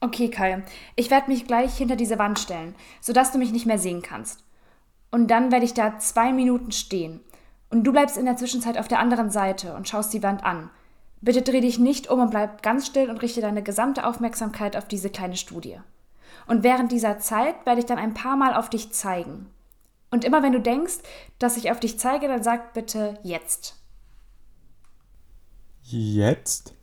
Okay, Kai. Ich werde mich gleich hinter diese Wand stellen, sodass du mich nicht mehr sehen kannst. Und dann werde ich da zwei Minuten stehen. Und du bleibst in der Zwischenzeit auf der anderen Seite und schaust die Wand an. Bitte dreh dich nicht um und bleib ganz still und richte deine gesamte Aufmerksamkeit auf diese kleine Studie. Und während dieser Zeit werde ich dann ein paar Mal auf dich zeigen. Und immer wenn du denkst, dass ich auf dich zeige, dann sag bitte jetzt. Jetzt?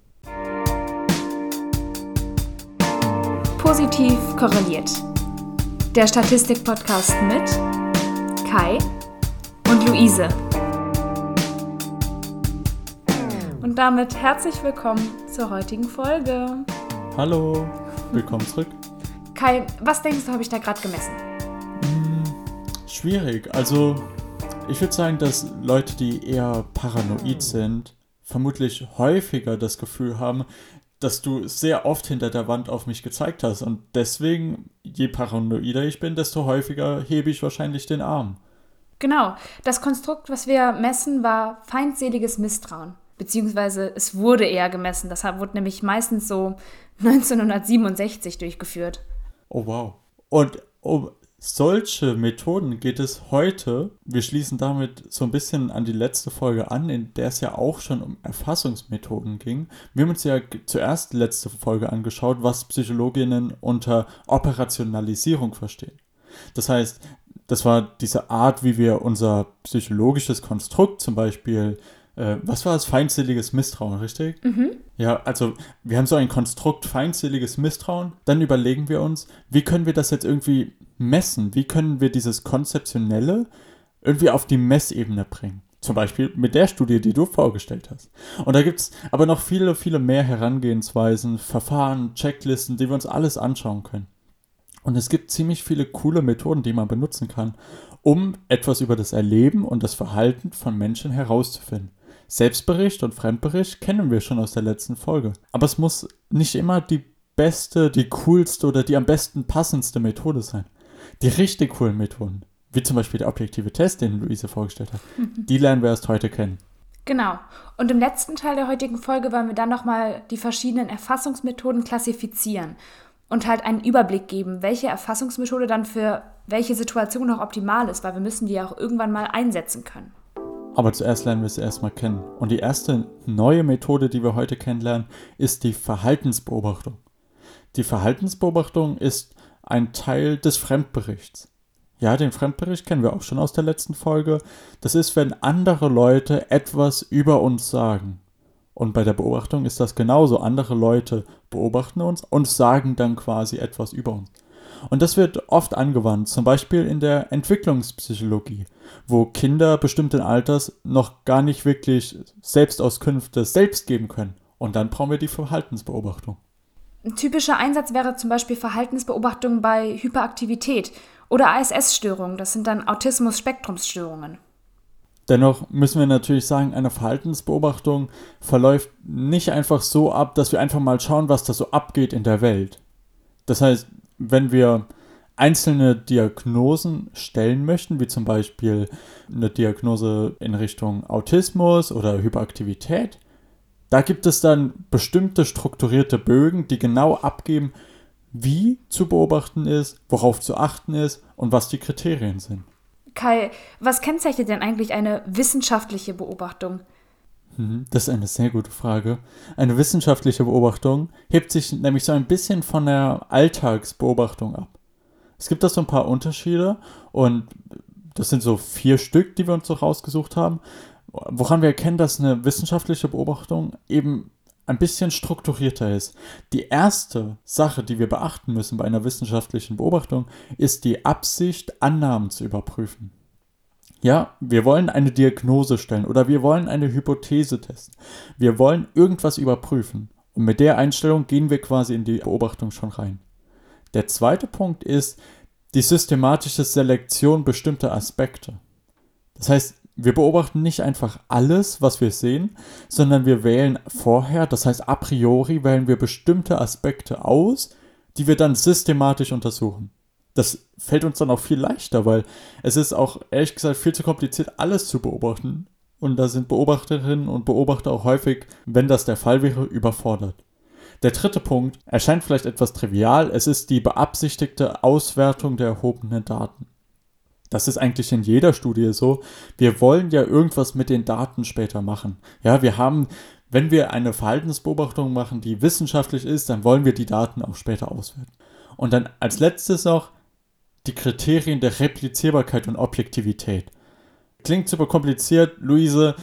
Positiv korreliert. Der Statistik-Podcast mit Kai und Luise. Und damit herzlich willkommen zur heutigen Folge. Hallo, willkommen zurück. Kai, was denkst du, habe ich da gerade gemessen? Hm, schwierig. Also, ich würde sagen, dass Leute, die eher paranoid sind, vermutlich häufiger das Gefühl haben, dass du sehr oft hinter der Wand auf mich gezeigt hast. Und deswegen, je paranoider ich bin, desto häufiger hebe ich wahrscheinlich den Arm. Genau. Das Konstrukt, was wir messen, war feindseliges Misstrauen. Beziehungsweise es wurde eher gemessen. Das wurde nämlich meistens so 1967 durchgeführt. Oh wow. Und um solche Methoden geht es heute. Wir schließen damit so ein bisschen an die letzte Folge an, in der es ja auch schon um Erfassungsmethoden ging. Wir haben uns ja zuerst die letzte Folge angeschaut, was Psychologinnen unter Operationalisierung verstehen. Das heißt, das war diese Art, wie wir unser psychologisches Konstrukt, zum Beispiel äh, was war es? Feindseliges Misstrauen, richtig? Mhm. Ja, also wir haben so ein Konstrukt feindseliges Misstrauen. Dann überlegen wir uns, wie können wir das jetzt irgendwie messen? Wie können wir dieses Konzeptionelle irgendwie auf die Messebene bringen? Zum Beispiel mit der Studie, die du vorgestellt hast. Und da gibt es aber noch viele, viele mehr Herangehensweisen, Verfahren, Checklisten, die wir uns alles anschauen können. Und es gibt ziemlich viele coole Methoden, die man benutzen kann, um etwas über das Erleben und das Verhalten von Menschen herauszufinden. Selbstbericht und Fremdbericht kennen wir schon aus der letzten Folge. Aber es muss nicht immer die beste, die coolste oder die am besten passendste Methode sein. Die richtig coolen Methoden, wie zum Beispiel der objektive Test, den Luise vorgestellt hat, die lernen wir erst heute kennen. Genau. Und im letzten Teil der heutigen Folge wollen wir dann nochmal die verschiedenen Erfassungsmethoden klassifizieren und halt einen Überblick geben, welche Erfassungsmethode dann für welche Situation auch optimal ist, weil wir müssen die ja auch irgendwann mal einsetzen können. Aber zuerst lernen wir es erstmal kennen. Und die erste neue Methode, die wir heute kennenlernen, ist die Verhaltensbeobachtung. Die Verhaltensbeobachtung ist ein Teil des Fremdberichts. Ja, den Fremdbericht kennen wir auch schon aus der letzten Folge. Das ist, wenn andere Leute etwas über uns sagen. Und bei der Beobachtung ist das genauso. Andere Leute beobachten uns und sagen dann quasi etwas über uns. Und das wird oft angewandt, zum Beispiel in der Entwicklungspsychologie, wo Kinder bestimmten Alters noch gar nicht wirklich Selbstauskünfte selbst geben können. Und dann brauchen wir die Verhaltensbeobachtung. Ein typischer Einsatz wäre zum Beispiel Verhaltensbeobachtung bei Hyperaktivität oder ASS-Störungen. Das sind dann Autismus-Spektrumsstörungen. Dennoch müssen wir natürlich sagen, eine Verhaltensbeobachtung verläuft nicht einfach so ab, dass wir einfach mal schauen, was da so abgeht in der Welt. Das heißt, wenn wir einzelne Diagnosen stellen möchten, wie zum Beispiel eine Diagnose in Richtung Autismus oder Hyperaktivität, da gibt es dann bestimmte strukturierte Bögen, die genau abgeben, wie zu beobachten ist, worauf zu achten ist und was die Kriterien sind. Kai, was kennzeichnet denn eigentlich eine wissenschaftliche Beobachtung? Mhm, das ist eine sehr gute Frage. Eine wissenschaftliche Beobachtung hebt sich nämlich so ein bisschen von der Alltagsbeobachtung ab. Es gibt da so ein paar Unterschiede und das sind so vier Stück, die wir uns so rausgesucht haben, woran wir erkennen, dass eine wissenschaftliche Beobachtung eben ein bisschen strukturierter ist. Die erste Sache, die wir beachten müssen bei einer wissenschaftlichen Beobachtung, ist die Absicht, Annahmen zu überprüfen. Ja, wir wollen eine Diagnose stellen oder wir wollen eine Hypothese testen. Wir wollen irgendwas überprüfen. Und mit der Einstellung gehen wir quasi in die Beobachtung schon rein. Der zweite Punkt ist die systematische Selektion bestimmter Aspekte. Das heißt, wir beobachten nicht einfach alles, was wir sehen, sondern wir wählen vorher, das heißt a priori wählen wir bestimmte Aspekte aus, die wir dann systematisch untersuchen das fällt uns dann auch viel leichter, weil es ist auch ehrlich gesagt viel zu kompliziert, alles zu beobachten. Und da sind Beobachterinnen und Beobachter auch häufig, wenn das der Fall wäre, überfordert. Der dritte Punkt erscheint vielleicht etwas trivial, es ist die beabsichtigte Auswertung der erhobenen Daten. Das ist eigentlich in jeder Studie so. Wir wollen ja irgendwas mit den Daten später machen. Ja, wir haben, wenn wir eine Verhaltensbeobachtung machen, die wissenschaftlich ist, dann wollen wir die Daten auch später auswerten. Und dann als letztes noch die Kriterien der Replizierbarkeit und Objektivität. Klingt super kompliziert, Luise,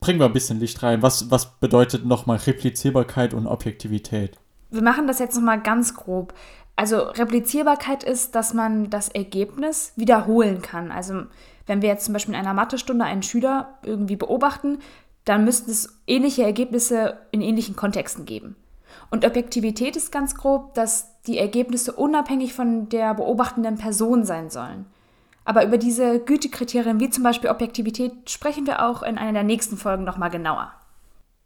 bringen wir ein bisschen Licht rein. Was, was bedeutet nochmal Replizierbarkeit und Objektivität? Wir machen das jetzt nochmal ganz grob. Also Replizierbarkeit ist, dass man das Ergebnis wiederholen kann. Also wenn wir jetzt zum Beispiel in einer Mathestunde einen Schüler irgendwie beobachten, dann müssten es ähnliche Ergebnisse in ähnlichen Kontexten geben. Und Objektivität ist ganz grob, dass die Ergebnisse unabhängig von der beobachtenden Person sein sollen. Aber über diese Gütekriterien wie zum Beispiel Objektivität sprechen wir auch in einer der nächsten Folgen nochmal genauer.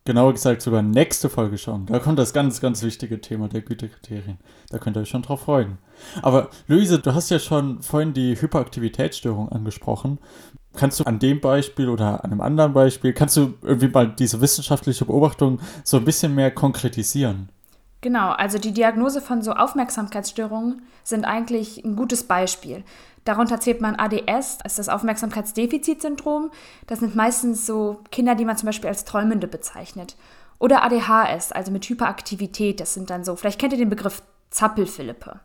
Genauer gesagt sogar nächste Folge schon. Da kommt das ganz, ganz wichtige Thema der Gütekriterien. Da könnt ihr euch schon drauf freuen. Aber Luise, du hast ja schon vorhin die Hyperaktivitätsstörung angesprochen. Kannst du an dem Beispiel oder an einem anderen Beispiel, kannst du irgendwie mal diese wissenschaftliche Beobachtung so ein bisschen mehr konkretisieren? Genau, also die Diagnose von so Aufmerksamkeitsstörungen sind eigentlich ein gutes Beispiel. Darunter zählt man ADS, das ist das Aufmerksamkeitsdefizitsyndrom. Das sind meistens so Kinder, die man zum Beispiel als Träumende bezeichnet. Oder ADHS, also mit Hyperaktivität. Das sind dann so, vielleicht kennt ihr den Begriff Zappelphilippe.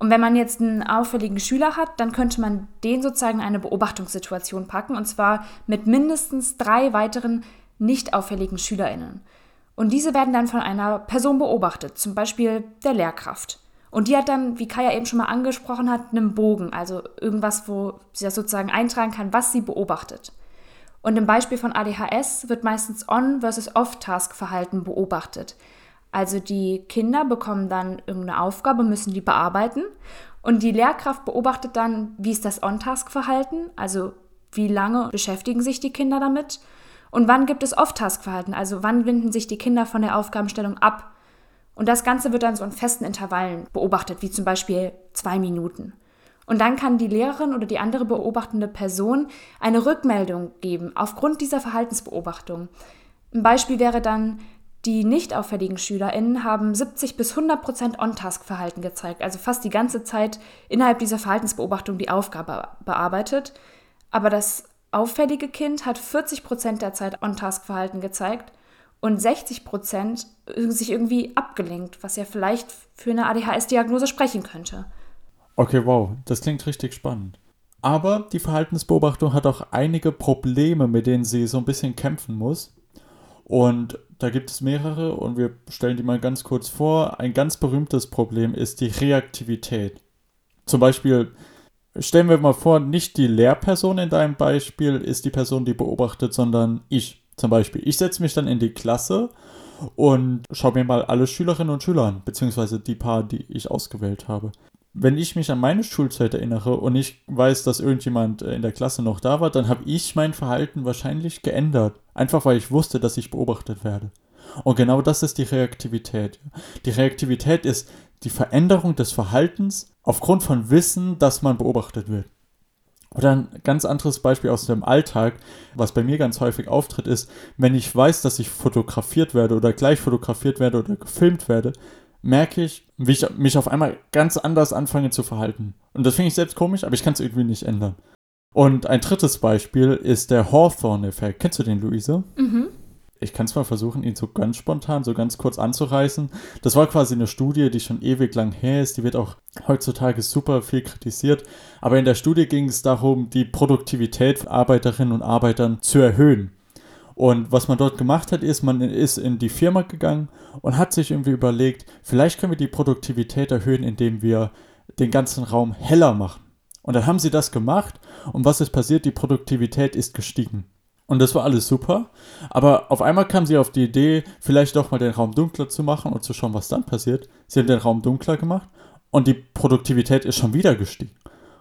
Und wenn man jetzt einen auffälligen Schüler hat, dann könnte man den sozusagen in eine Beobachtungssituation packen, und zwar mit mindestens drei weiteren nicht auffälligen SchülerInnen. Und diese werden dann von einer Person beobachtet, zum Beispiel der Lehrkraft. Und die hat dann, wie Kaya eben schon mal angesprochen hat, einen Bogen, also irgendwas, wo sie das sozusagen eintragen kann, was sie beobachtet. Und im Beispiel von ADHS wird meistens On- versus Off-Task-Verhalten beobachtet. Also die Kinder bekommen dann irgendeine Aufgabe, müssen die bearbeiten. Und die Lehrkraft beobachtet dann, wie ist das On-Task-Verhalten, also wie lange beschäftigen sich die Kinder damit. Und wann gibt es Off-Task-Verhalten, also wann wenden sich die Kinder von der Aufgabenstellung ab. Und das Ganze wird dann so in festen Intervallen beobachtet, wie zum Beispiel zwei Minuten. Und dann kann die Lehrerin oder die andere beobachtende Person eine Rückmeldung geben aufgrund dieser Verhaltensbeobachtung. Ein Beispiel wäre dann, die nicht auffälligen SchülerInnen haben 70 bis 100 Prozent On-Task-Verhalten gezeigt, also fast die ganze Zeit innerhalb dieser Verhaltensbeobachtung die Aufgabe bearbeitet. Aber das auffällige Kind hat 40 Prozent der Zeit On-Task-Verhalten gezeigt und 60 Prozent sich irgendwie abgelenkt, was ja vielleicht für eine ADHS-Diagnose sprechen könnte. Okay, wow, das klingt richtig spannend. Aber die Verhaltensbeobachtung hat auch einige Probleme, mit denen sie so ein bisschen kämpfen muss. Und da gibt es mehrere und wir stellen die mal ganz kurz vor. Ein ganz berühmtes Problem ist die Reaktivität. Zum Beispiel stellen wir mal vor, nicht die Lehrperson in deinem Beispiel ist die Person, die beobachtet, sondern ich. Zum Beispiel, ich setze mich dann in die Klasse und schaue mir mal alle Schülerinnen und Schüler an, beziehungsweise die paar, die ich ausgewählt habe. Wenn ich mich an meine Schulzeit erinnere und ich weiß, dass irgendjemand äh, in der Klasse noch da war, dann habe ich mein Verhalten wahrscheinlich geändert. Einfach weil ich wusste, dass ich beobachtet werde. Und genau das ist die Reaktivität. Die Reaktivität ist die Veränderung des Verhaltens aufgrund von Wissen, dass man beobachtet wird. Oder ein ganz anderes Beispiel aus dem Alltag, was bei mir ganz häufig auftritt, ist, wenn ich weiß, dass ich fotografiert werde oder gleich fotografiert werde oder gefilmt werde, merke ich, wie ich mich auf einmal ganz anders anfange zu verhalten. Und das finde ich selbst komisch, aber ich kann es irgendwie nicht ändern. Und ein drittes Beispiel ist der Hawthorne-Effekt. Kennst du den, Luise? Mhm ich kann es mal versuchen, ihn so ganz spontan, so ganz kurz anzureißen. Das war quasi eine Studie, die schon ewig lang her ist. Die wird auch heutzutage super viel kritisiert. Aber in der Studie ging es darum, die Produktivität von Arbeiterinnen und Arbeitern zu erhöhen. Und was man dort gemacht hat, ist, man ist in die Firma gegangen und hat sich irgendwie überlegt, vielleicht können wir die Produktivität erhöhen, indem wir den ganzen Raum heller machen. Und dann haben sie das gemacht und was ist passiert? Die Produktivität ist gestiegen. Und das war alles super. Aber auf einmal kam sie auf die Idee, vielleicht doch mal den Raum dunkler zu machen und zu schauen, was dann passiert. Sie haben den Raum dunkler gemacht und die Produktivität ist schon wieder gestiegen.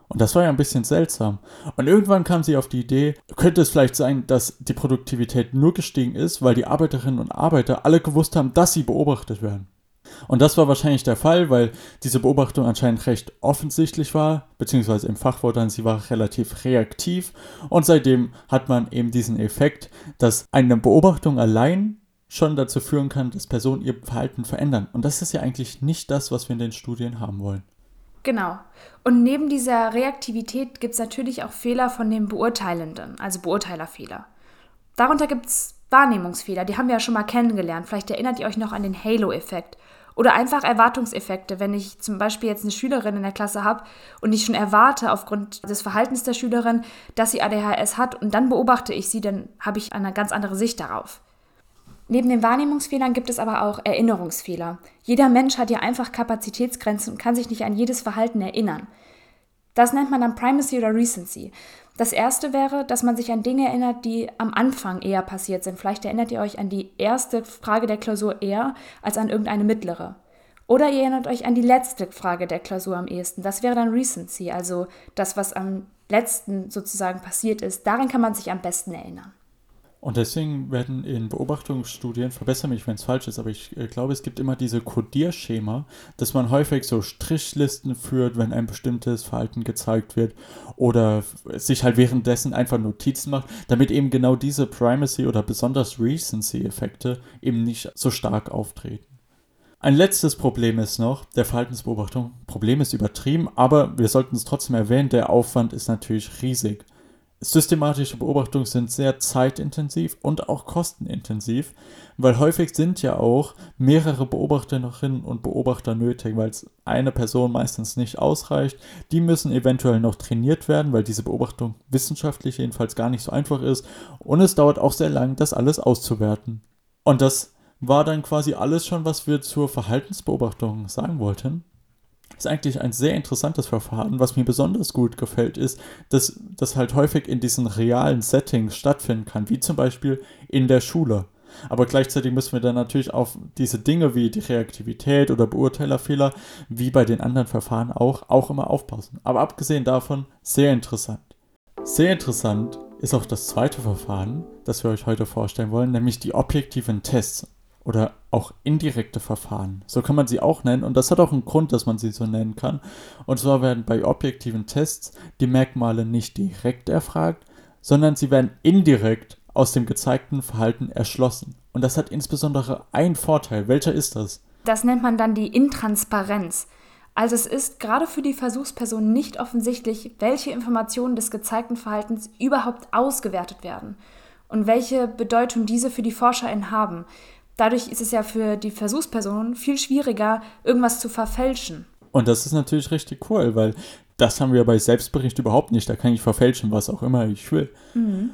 Und das war ja ein bisschen seltsam. Und irgendwann kam sie auf die Idee, könnte es vielleicht sein, dass die Produktivität nur gestiegen ist, weil die Arbeiterinnen und Arbeiter alle gewusst haben, dass sie beobachtet werden. Und das war wahrscheinlich der Fall, weil diese Beobachtung anscheinend recht offensichtlich war, beziehungsweise im Fachwort dann, sie war relativ reaktiv. Und seitdem hat man eben diesen Effekt, dass eine Beobachtung allein schon dazu führen kann, dass Personen ihr Verhalten verändern. Und das ist ja eigentlich nicht das, was wir in den Studien haben wollen. Genau. Und neben dieser Reaktivität gibt es natürlich auch Fehler von den Beurteilenden, also Beurteilerfehler. Darunter gibt es Wahrnehmungsfehler, die haben wir ja schon mal kennengelernt. Vielleicht erinnert ihr euch noch an den Halo-Effekt. Oder einfach Erwartungseffekte, wenn ich zum Beispiel jetzt eine Schülerin in der Klasse habe und ich schon erwarte aufgrund des Verhaltens der Schülerin, dass sie ADHS hat und dann beobachte ich sie, dann habe ich eine ganz andere Sicht darauf. Neben den Wahrnehmungsfehlern gibt es aber auch Erinnerungsfehler. Jeder Mensch hat ja einfach Kapazitätsgrenzen und kann sich nicht an jedes Verhalten erinnern. Das nennt man dann Primacy oder Recency. Das erste wäre, dass man sich an Dinge erinnert, die am Anfang eher passiert sind. Vielleicht erinnert ihr euch an die erste Frage der Klausur eher als an irgendeine mittlere. Oder ihr erinnert euch an die letzte Frage der Klausur am ehesten. Das wäre dann Recency, also das, was am letzten sozusagen passiert ist. Daran kann man sich am besten erinnern. Und deswegen werden in Beobachtungsstudien, verbessere mich, wenn es falsch ist, aber ich äh, glaube, es gibt immer diese Codierschema, dass man häufig so Strichlisten führt, wenn ein bestimmtes Verhalten gezeigt wird oder sich halt währenddessen einfach Notizen macht, damit eben genau diese Primacy oder besonders Recency-Effekte eben nicht so stark auftreten. Ein letztes Problem ist noch der Verhaltensbeobachtung. Problem ist übertrieben, aber wir sollten es trotzdem erwähnen, der Aufwand ist natürlich riesig. Systematische Beobachtungen sind sehr zeitintensiv und auch kostenintensiv, weil häufig sind ja auch mehrere Beobachterinnen und Beobachter nötig, weil es eine Person meistens nicht ausreicht. Die müssen eventuell noch trainiert werden, weil diese Beobachtung wissenschaftlich jedenfalls gar nicht so einfach ist und es dauert auch sehr lang, das alles auszuwerten. Und das war dann quasi alles schon, was wir zur Verhaltensbeobachtung sagen wollten ist eigentlich ein sehr interessantes Verfahren. Was mir besonders gut gefällt, ist, dass das halt häufig in diesen realen Settings stattfinden kann, wie zum Beispiel in der Schule. Aber gleichzeitig müssen wir dann natürlich auf diese Dinge wie die Reaktivität oder Beurteilerfehler, wie bei den anderen Verfahren auch, auch immer aufpassen. Aber abgesehen davon, sehr interessant. Sehr interessant ist auch das zweite Verfahren, das wir euch heute vorstellen wollen, nämlich die objektiven Tests oder auch indirekte Verfahren. So kann man sie auch nennen und das hat auch einen Grund, dass man sie so nennen kann. Und zwar werden bei objektiven Tests die Merkmale nicht direkt erfragt, sondern sie werden indirekt aus dem gezeigten Verhalten erschlossen. Und das hat insbesondere einen Vorteil. Welcher ist das? Das nennt man dann die Intransparenz. Also es ist gerade für die Versuchsperson nicht offensichtlich, welche Informationen des gezeigten Verhaltens überhaupt ausgewertet werden und welche Bedeutung diese für die ForscherInnen haben. Dadurch ist es ja für die Versuchsperson viel schwieriger, irgendwas zu verfälschen. Und das ist natürlich richtig cool, weil das haben wir bei Selbstbericht überhaupt nicht. Da kann ich verfälschen, was auch immer ich will. Mhm.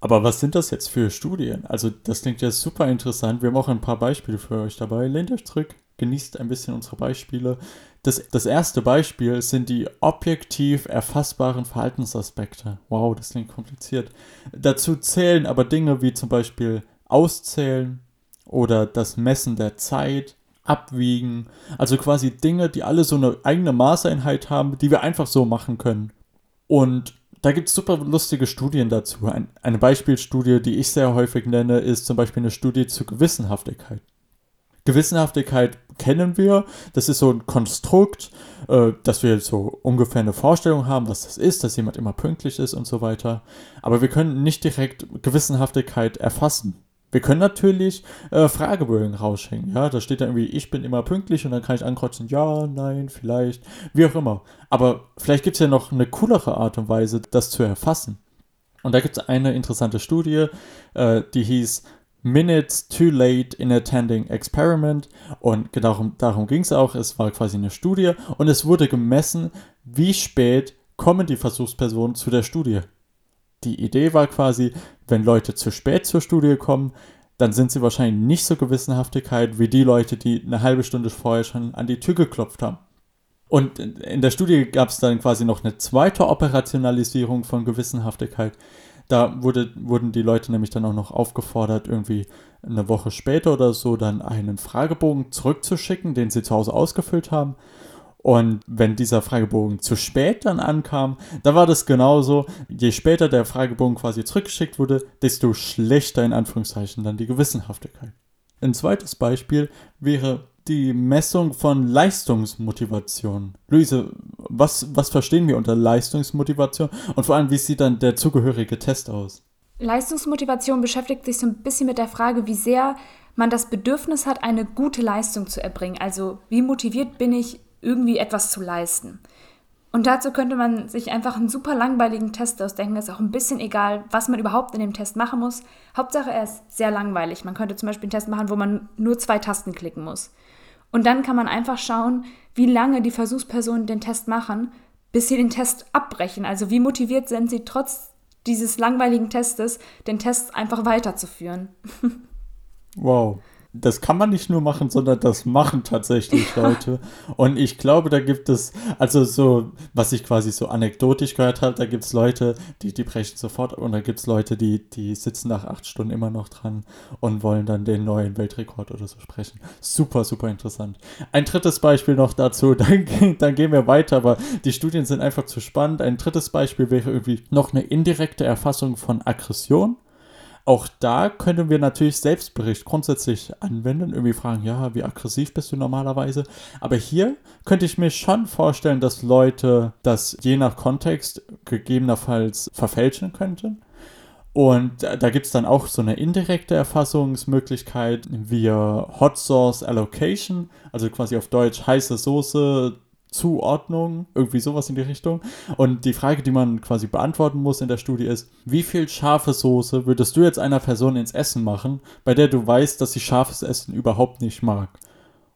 Aber was sind das jetzt für Studien? Also, das klingt ja super interessant. Wir haben auch ein paar Beispiele für euch dabei. Lehnt euch zurück, genießt ein bisschen unsere Beispiele. Das, das erste Beispiel sind die objektiv erfassbaren Verhaltensaspekte. Wow, das klingt kompliziert. Dazu zählen aber Dinge wie zum Beispiel Auszählen, oder das Messen der Zeit, Abwiegen, also quasi Dinge, die alle so eine eigene Maßeinheit haben, die wir einfach so machen können. Und da gibt es super lustige Studien dazu. Ein, eine Beispielstudie, die ich sehr häufig nenne, ist zum Beispiel eine Studie zur Gewissenhaftigkeit. Gewissenhaftigkeit kennen wir, das ist so ein Konstrukt, äh, dass wir so ungefähr eine Vorstellung haben, was das ist, dass jemand immer pünktlich ist und so weiter. Aber wir können nicht direkt Gewissenhaftigkeit erfassen. Wir können natürlich äh, Fragebögen raushängen. Ja, da steht dann irgendwie, ich bin immer pünktlich und dann kann ich ankreuzen, ja, nein, vielleicht, wie auch immer. Aber vielleicht gibt es ja noch eine coolere Art und Weise, das zu erfassen. Und da gibt es eine interessante Studie, äh, die hieß Minutes Too Late in Attending Experiment. Und darum, darum ging es auch. Es war quasi eine Studie und es wurde gemessen, wie spät kommen die Versuchspersonen zu der Studie die Idee war quasi, wenn Leute zu spät zur Studie kommen, dann sind sie wahrscheinlich nicht so gewissenhaftigkeit wie die Leute, die eine halbe Stunde vorher schon an die Tür geklopft haben. Und in der Studie gab es dann quasi noch eine zweite Operationalisierung von Gewissenhaftigkeit. Da wurde, wurden die Leute nämlich dann auch noch aufgefordert, irgendwie eine Woche später oder so dann einen Fragebogen zurückzuschicken, den sie zu Hause ausgefüllt haben. Und wenn dieser Fragebogen zu spät dann ankam, da war das genauso. Je später der Fragebogen quasi zurückgeschickt wurde, desto schlechter in Anführungszeichen dann die Gewissenhaftigkeit. Ein zweites Beispiel wäre die Messung von Leistungsmotivation. Luise, was, was verstehen wir unter Leistungsmotivation und vor allem, wie sieht dann der zugehörige Test aus? Leistungsmotivation beschäftigt sich so ein bisschen mit der Frage, wie sehr man das Bedürfnis hat, eine gute Leistung zu erbringen. Also wie motiviert bin ich, irgendwie etwas zu leisten. Und dazu könnte man sich einfach einen super langweiligen Test ausdenken. Ist auch ein bisschen egal, was man überhaupt in dem Test machen muss. Hauptsache, er ist sehr langweilig. Man könnte zum Beispiel einen Test machen, wo man nur zwei Tasten klicken muss. Und dann kann man einfach schauen, wie lange die Versuchspersonen den Test machen, bis sie den Test abbrechen. Also wie motiviert sind sie trotz dieses langweiligen Testes, den Test einfach weiterzuführen. wow das kann man nicht nur machen, sondern das machen tatsächlich Leute. Und ich glaube, da gibt es, also so, was ich quasi so anekdotisch gehört habe, da gibt es Leute, die, die brechen sofort und da gibt es Leute, die, die sitzen nach acht Stunden immer noch dran und wollen dann den neuen Weltrekord oder so sprechen. Super, super interessant. Ein drittes Beispiel noch dazu, dann, dann gehen wir weiter, aber die Studien sind einfach zu spannend. Ein drittes Beispiel wäre irgendwie noch eine indirekte Erfassung von Aggression. Auch da können wir natürlich Selbstbericht grundsätzlich anwenden, irgendwie fragen, ja, wie aggressiv bist du normalerweise? Aber hier könnte ich mir schon vorstellen, dass Leute das je nach Kontext gegebenenfalls verfälschen könnten. Und da gibt es dann auch so eine indirekte Erfassungsmöglichkeit via Hot Sauce Allocation, also quasi auf Deutsch heiße Soße Zuordnung, irgendwie sowas in die Richtung. Und die Frage, die man quasi beantworten muss in der Studie ist, wie viel scharfe Soße würdest du jetzt einer Person ins Essen machen, bei der du weißt, dass sie scharfes Essen überhaupt nicht mag?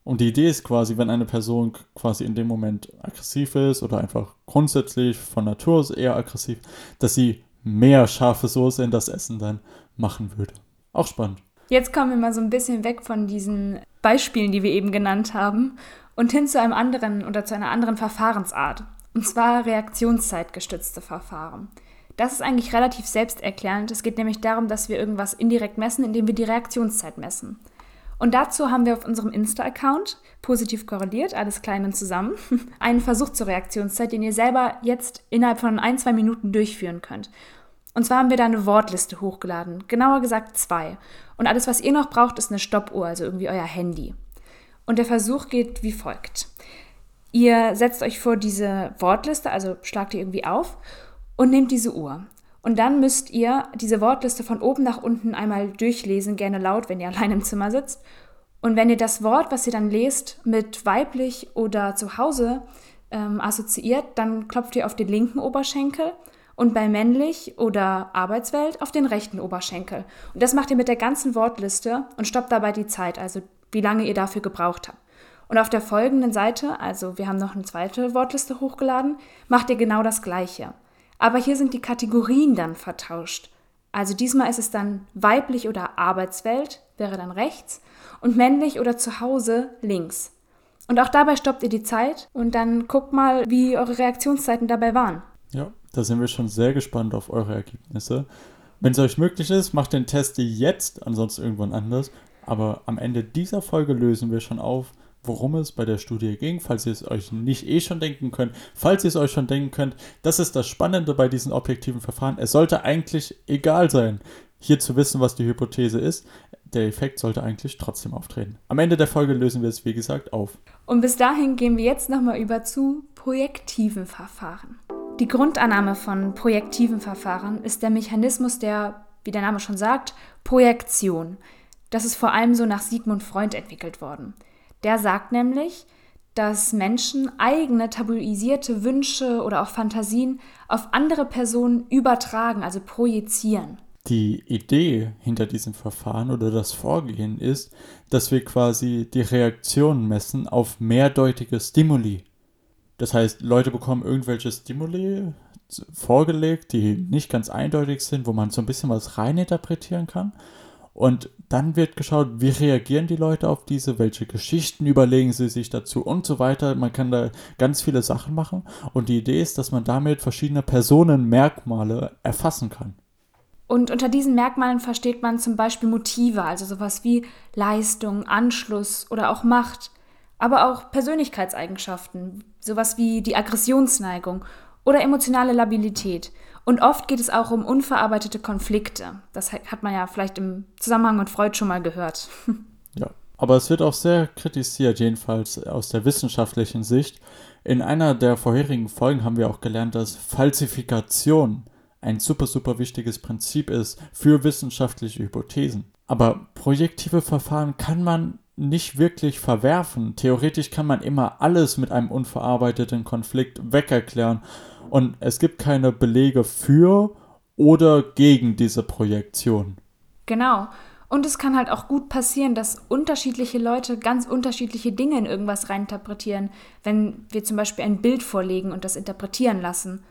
Und die Idee ist quasi, wenn eine Person quasi in dem Moment aggressiv ist oder einfach grundsätzlich von Natur aus eher aggressiv, dass sie mehr scharfe Soße in das Essen dann machen würde. Auch spannend. Jetzt kommen wir mal so ein bisschen weg von diesen Beispielen, die wir eben genannt haben und hin zu einem anderen oder zu einer anderen Verfahrensart. Und zwar reaktionszeitgestützte Verfahren. Das ist eigentlich relativ selbsterklärend. Es geht nämlich darum, dass wir irgendwas indirekt messen, indem wir die Reaktionszeit messen. Und dazu haben wir auf unserem Insta-Account, positiv korreliert, alles klein und zusammen, einen Versuch zur Reaktionszeit, den ihr selber jetzt innerhalb von ein, zwei Minuten durchführen könnt. Und zwar haben wir da eine Wortliste hochgeladen, genauer gesagt zwei. Und alles, was ihr noch braucht, ist eine Stoppuhr, also irgendwie euer Handy. Und der Versuch geht wie folgt. Ihr setzt euch vor diese Wortliste, also schlagt ihr irgendwie auf und nehmt diese Uhr. Und dann müsst ihr diese Wortliste von oben nach unten einmal durchlesen, gerne laut, wenn ihr allein im Zimmer sitzt. Und wenn ihr das Wort, was ihr dann lest, mit weiblich oder zu Hause ähm, assoziiert, dann klopft ihr auf den linken Oberschenkel und bei männlich oder Arbeitswelt auf den rechten Oberschenkel. Und das macht ihr mit der ganzen Wortliste und stoppt dabei die Zeit. Also wie lange ihr dafür gebraucht habt. Und auf der folgenden Seite, also wir haben noch eine zweite Wortliste hochgeladen, macht ihr genau das gleiche. Aber hier sind die Kategorien dann vertauscht. Also diesmal ist es dann weiblich oder Arbeitswelt, wäre dann rechts, und männlich oder zu Hause links. Und auch dabei stoppt ihr die Zeit und dann guckt mal, wie eure Reaktionszeiten dabei waren. Ja, da sind wir schon sehr gespannt auf eure Ergebnisse. Wenn es euch möglich ist, macht den Test jetzt, ansonsten irgendwann anders. Aber am Ende dieser Folge lösen wir schon auf, worum es bei der Studie ging, falls ihr es euch nicht eh schon denken könnt. Falls ihr es euch schon denken könnt, das ist das Spannende bei diesen objektiven Verfahren. Es sollte eigentlich egal sein, hier zu wissen, was die Hypothese ist. Der Effekt sollte eigentlich trotzdem auftreten. Am Ende der Folge lösen wir es, wie gesagt, auf. Und bis dahin gehen wir jetzt nochmal über zu projektiven Verfahren. Die Grundannahme von projektiven Verfahren ist der Mechanismus der, wie der Name schon sagt, Projektion. Das ist vor allem so nach Sigmund Freund entwickelt worden. Der sagt nämlich, dass Menschen eigene tabuisierte Wünsche oder auch Fantasien auf andere Personen übertragen, also projizieren. Die Idee hinter diesem Verfahren oder das Vorgehen ist, dass wir quasi die Reaktionen messen auf mehrdeutige Stimuli. Das heißt, Leute bekommen irgendwelche Stimuli vorgelegt, die nicht ganz eindeutig sind, wo man so ein bisschen was reininterpretieren kann. Und dann wird geschaut, wie reagieren die Leute auf diese, welche Geschichten überlegen sie sich dazu und so weiter. Man kann da ganz viele Sachen machen. Und die Idee ist, dass man damit verschiedene Personenmerkmale erfassen kann. Und unter diesen Merkmalen versteht man zum Beispiel Motive, also sowas wie Leistung, Anschluss oder auch Macht, aber auch Persönlichkeitseigenschaften, sowas wie die Aggressionsneigung oder emotionale Labilität. Und oft geht es auch um unverarbeitete Konflikte. Das hat man ja vielleicht im Zusammenhang mit Freud schon mal gehört. Ja, aber es wird auch sehr kritisiert, jedenfalls aus der wissenschaftlichen Sicht. In einer der vorherigen Folgen haben wir auch gelernt, dass Falsifikation ein super, super wichtiges Prinzip ist für wissenschaftliche Hypothesen. Aber projektive Verfahren kann man nicht wirklich verwerfen. Theoretisch kann man immer alles mit einem unverarbeiteten Konflikt wegerklären und es gibt keine Belege für oder gegen diese Projektion. Genau. Und es kann halt auch gut passieren, dass unterschiedliche Leute ganz unterschiedliche Dinge in irgendwas reininterpretieren, wenn wir zum Beispiel ein Bild vorlegen und das interpretieren lassen.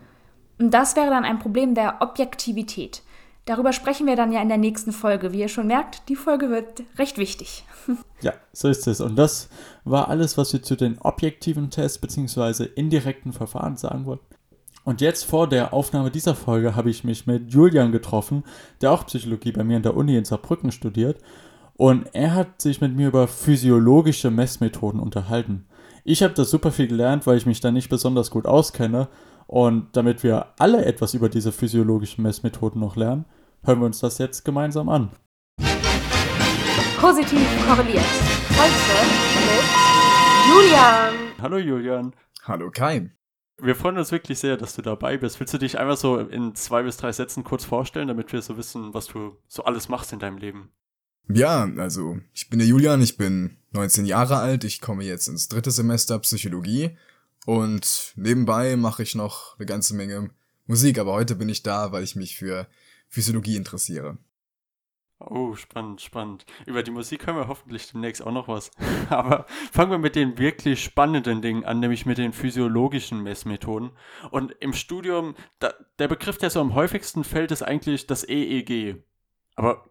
Und das wäre dann ein Problem der Objektivität. Darüber sprechen wir dann ja in der nächsten Folge. Wie ihr schon merkt, die Folge wird recht wichtig. Ja, so ist es. Und das war alles, was wir zu den objektiven Tests bzw. indirekten Verfahren sagen wollten. Und jetzt vor der Aufnahme dieser Folge habe ich mich mit Julian getroffen, der auch Psychologie bei mir in der Uni in Saarbrücken studiert. Und er hat sich mit mir über physiologische Messmethoden unterhalten. Ich habe da super viel gelernt, weil ich mich da nicht besonders gut auskenne. Und damit wir alle etwas über diese physiologischen Messmethoden noch lernen, hören wir uns das jetzt gemeinsam an. Positiv korreliert. Heute mit Julian. Hallo Julian. Hallo Kai. Wir freuen uns wirklich sehr, dass du dabei bist. Willst du dich einfach so in zwei bis drei Sätzen kurz vorstellen, damit wir so wissen, was du so alles machst in deinem Leben? Ja, also ich bin der Julian, ich bin 19 Jahre alt, ich komme jetzt ins dritte Semester Psychologie und nebenbei mache ich noch eine ganze Menge Musik, aber heute bin ich da, weil ich mich für Physiologie interessiere. Oh, spannend, spannend. Über die Musik hören wir hoffentlich demnächst auch noch was. Aber fangen wir mit den wirklich spannenden Dingen an, nämlich mit den physiologischen Messmethoden. Und im Studium, da, der Begriff, der so am häufigsten fällt, ist eigentlich das EEG. Aber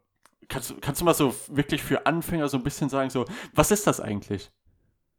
kannst, kannst du mal so wirklich für Anfänger so ein bisschen sagen, so, was ist das eigentlich?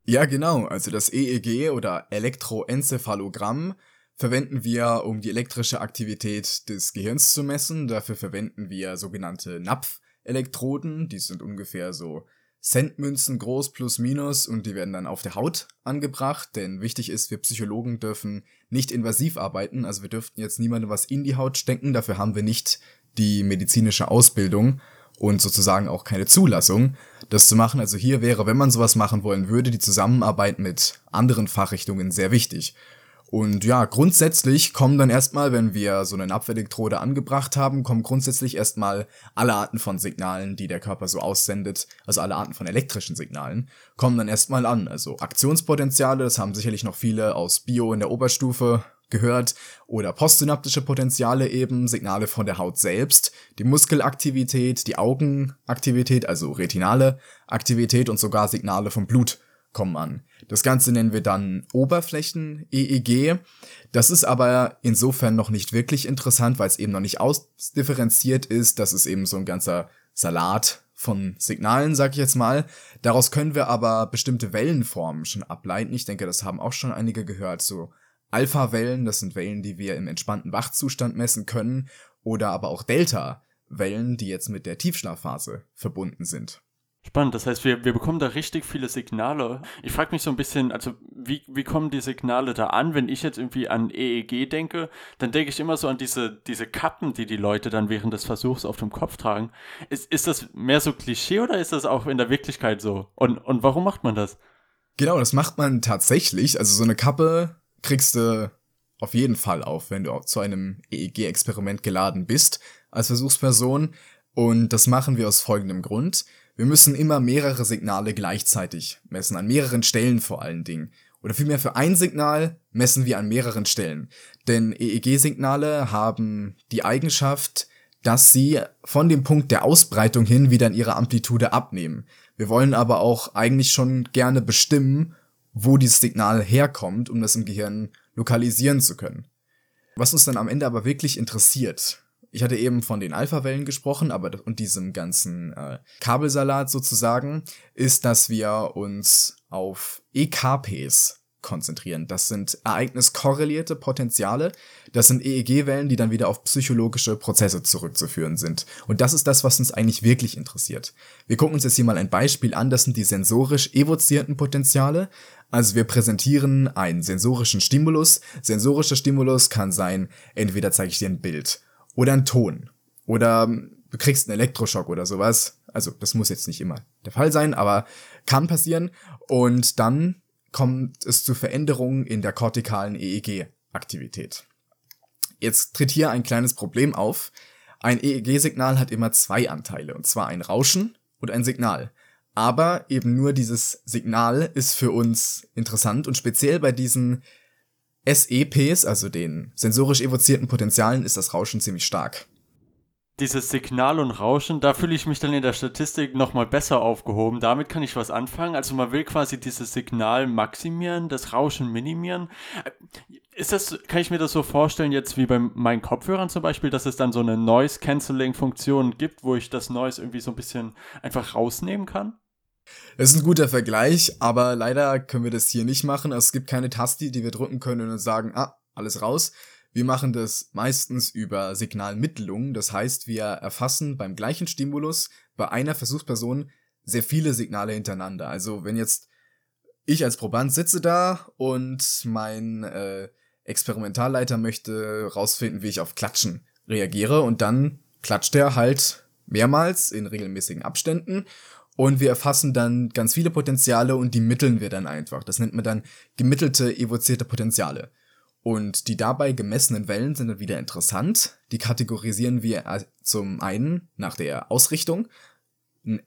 Ja, genau. Also das EEG oder Elektroenzephalogramm verwenden wir, um die elektrische Aktivität des Gehirns zu messen. Dafür verwenden wir sogenannte Napfelektroden. Die sind ungefähr so Centmünzen groß plus minus und die werden dann auf der Haut angebracht, denn wichtig ist, wir Psychologen dürfen nicht invasiv arbeiten, also wir dürften jetzt niemandem was in die Haut stecken, dafür haben wir nicht die medizinische Ausbildung und sozusagen auch keine Zulassung, das zu machen. Also hier wäre, wenn man sowas machen wollen würde, die Zusammenarbeit mit anderen Fachrichtungen sehr wichtig. Und ja, grundsätzlich kommen dann erstmal, wenn wir so eine Napfelektrode angebracht haben, kommen grundsätzlich erstmal alle Arten von Signalen, die der Körper so aussendet, also alle Arten von elektrischen Signalen, kommen dann erstmal an. Also Aktionspotenziale, das haben sicherlich noch viele aus Bio in der Oberstufe gehört, oder postsynaptische Potenziale eben, Signale von der Haut selbst, die Muskelaktivität, die Augenaktivität, also retinale Aktivität und sogar Signale vom Blut kommen an. Das Ganze nennen wir dann Oberflächen-EEG. Das ist aber insofern noch nicht wirklich interessant, weil es eben noch nicht ausdifferenziert ist. Das ist eben so ein ganzer Salat von Signalen, sag ich jetzt mal. Daraus können wir aber bestimmte Wellenformen schon ableiten. Ich denke, das haben auch schon einige gehört. So Alpha-Wellen, das sind Wellen, die wir im entspannten Wachzustand messen können. Oder aber auch Delta-Wellen, die jetzt mit der Tiefschlafphase verbunden sind. Spannend, das heißt, wir, wir bekommen da richtig viele Signale. Ich frage mich so ein bisschen, also wie, wie kommen die Signale da an? Wenn ich jetzt irgendwie an EEG denke, dann denke ich immer so an diese, diese Kappen, die die Leute dann während des Versuchs auf dem Kopf tragen. Ist, ist das mehr so Klischee oder ist das auch in der Wirklichkeit so? Und, und warum macht man das? Genau, das macht man tatsächlich. Also so eine Kappe kriegst du auf jeden Fall auf, wenn du zu einem EEG-Experiment geladen bist als Versuchsperson. Und das machen wir aus folgendem Grund. Wir müssen immer mehrere Signale gleichzeitig messen, an mehreren Stellen vor allen Dingen. Oder vielmehr für ein Signal messen wir an mehreren Stellen. Denn EEG-Signale haben die Eigenschaft, dass sie von dem Punkt der Ausbreitung hin wieder in ihrer Amplitude abnehmen. Wir wollen aber auch eigentlich schon gerne bestimmen, wo dieses Signal herkommt, um das im Gehirn lokalisieren zu können. Was uns dann am Ende aber wirklich interessiert, ich hatte eben von den Alpha-Wellen gesprochen, aber und diesem ganzen äh, Kabelsalat sozusagen, ist, dass wir uns auf EKPs konzentrieren. Das sind ereigniskorrelierte Potenziale. Das sind EEG-Wellen, die dann wieder auf psychologische Prozesse zurückzuführen sind. Und das ist das, was uns eigentlich wirklich interessiert. Wir gucken uns jetzt hier mal ein Beispiel an. Das sind die sensorisch evozierten Potenziale. Also wir präsentieren einen sensorischen Stimulus. Sensorischer Stimulus kann sein, entweder zeige ich dir ein Bild oder ein Ton oder du kriegst einen Elektroschock oder sowas. Also das muss jetzt nicht immer der Fall sein, aber kann passieren. Und dann kommt es zu Veränderungen in der kortikalen EEG-Aktivität. Jetzt tritt hier ein kleines Problem auf. Ein EEG-Signal hat immer zwei Anteile, und zwar ein Rauschen und ein Signal. Aber eben nur dieses Signal ist für uns interessant und speziell bei diesen SEPs, also den sensorisch evozierten Potenzialen, ist das Rauschen ziemlich stark dieses Signal und Rauschen, da fühle ich mich dann in der Statistik nochmal besser aufgehoben. Damit kann ich was anfangen. Also man will quasi dieses Signal maximieren, das Rauschen minimieren. Ist das, kann ich mir das so vorstellen, jetzt wie bei meinen Kopfhörern zum Beispiel, dass es dann so eine Noise-Canceling-Funktion gibt, wo ich das Noise irgendwie so ein bisschen einfach rausnehmen kann? Das ist ein guter Vergleich, aber leider können wir das hier nicht machen. Also es gibt keine Taste, die wir drücken können und sagen, ah, alles raus. Wir machen das meistens über Signalmittelung, das heißt, wir erfassen beim gleichen Stimulus bei einer Versuchsperson sehr viele Signale hintereinander. Also wenn jetzt ich als Proband sitze da und mein äh, Experimentalleiter möchte rausfinden, wie ich auf Klatschen reagiere und dann klatscht er halt mehrmals in regelmäßigen Abständen und wir erfassen dann ganz viele Potenziale und die mitteln wir dann einfach. Das nennt man dann gemittelte evozierte Potenziale. Und die dabei gemessenen Wellen sind dann wieder interessant. Die kategorisieren wir äh, zum einen nach der Ausrichtung.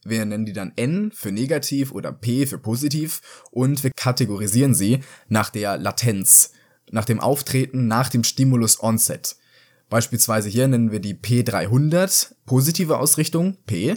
Wir nennen die dann N für negativ oder P für positiv und wir kategorisieren sie nach der Latenz, nach dem Auftreten nach dem Stimulus Onset. Beispielsweise hier nennen wir die P300 positive Ausrichtung, P,